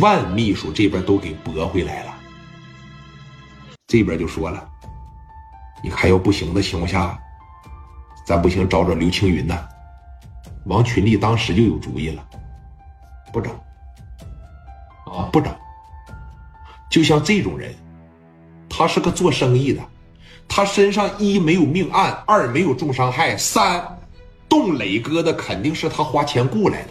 万秘书这边都给驳回来了。这边就说了，你还要不行的情况下，咱不行找找刘青云呐。王群力当时就有主意了，不整啊，不整。就像这种人，他是个做生意的，他身上一没有命案，二没有重伤害，三动磊哥的肯定是他花钱雇来的。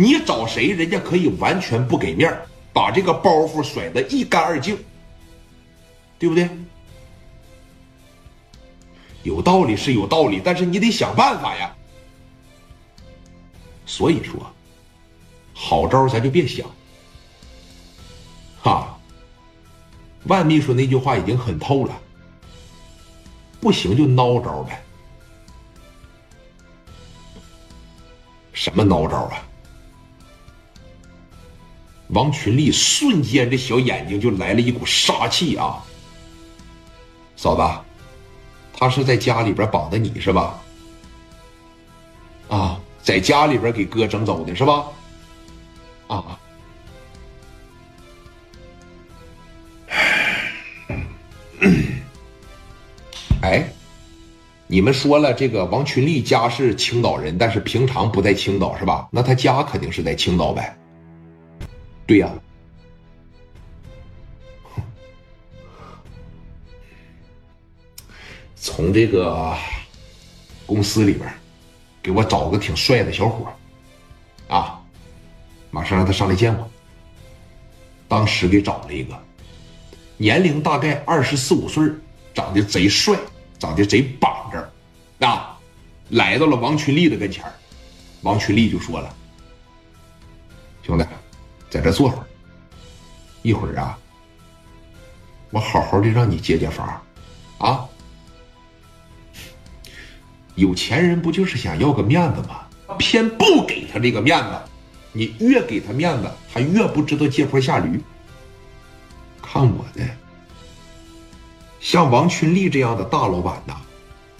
你找谁，人家可以完全不给面把这个包袱甩得一干二净，对不对？有道理是有道理，但是你得想办法呀。所以说，好招咱就别想，哈。万秘书那句话已经很透了，不行就孬招呗。什么孬招啊？王群力瞬间这小眼睛就来了一股杀气啊！嫂子，他是在家里边绑的你是吧？啊。在家里边给哥整走的是吧？啊！哎，你们说了，这个王群力家是青岛人，但是平常不在青岛是吧？那他家肯定是在青岛呗？对呀。从这个公司里边。给我找个挺帅的小伙啊！马上让他上来见我。当时给找了一个，年龄大概二十四五岁，长得贼帅，长得贼板正，啊，来到了王群力的跟前王群力就说了：“兄弟，在这坐会儿，一会儿啊，我好好的让你解解乏，啊。”有钱人不就是想要个面子吗？偏不给他这个面子，你越给他面子，他越不知道借坡下驴。看我的，像王群力这样的大老板呐，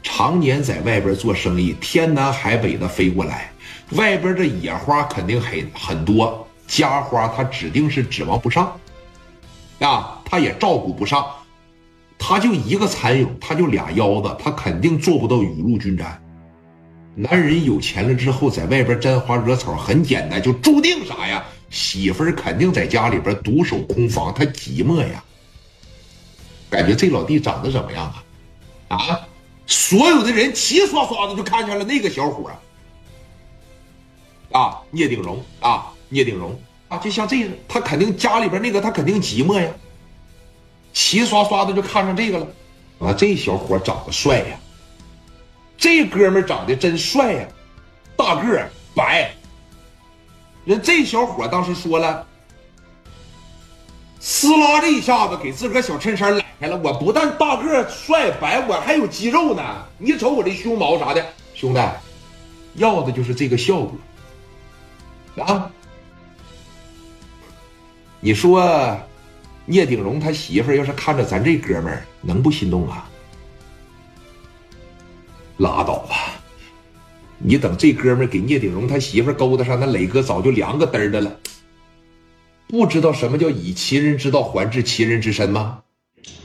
常年在外边做生意，天南海北的飞过来，外边的野花肯定很很多，家花他指定是指望不上，啊，他也照顾不上。他就一个蚕蛹，他就俩腰子，他肯定做不到雨露均沾。男人有钱了之后，在外边沾花惹草，很简单，就注定啥呀？媳妇儿肯定在家里边独守空房，他寂寞呀。感觉这老弟长得怎么样啊？啊！所有的人齐刷刷的就看见了那个小伙啊，聂鼎荣啊，聂鼎荣啊，就像这个，他肯定家里边那个，他肯定寂寞呀。齐刷刷的就看上这个了，啊，这小伙长得帅呀，这哥们长得真帅呀，大个儿白。人这小伙当时说了，撕拉这一下子给自个小衬衫揽开了。我不但大个儿帅白，我还有肌肉呢。你瞅我这胸毛啥的，兄弟，要的就是这个效果啊。你说。聂鼎荣他媳妇要是看着咱这哥们儿，能不心动啊？拉倒吧！你等这哥们儿给聂鼎荣他媳妇勾搭上，那磊哥早就凉个嘚儿的了。不知道什么叫以其人之道还治其人之身吗？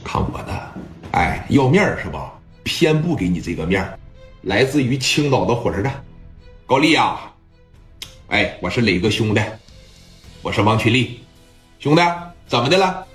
看我的，哎，要面是吧？偏不给你这个面。来自于青岛的火车站，高丽啊，哎，我是磊哥兄弟，我是王群力，兄弟，怎么的了？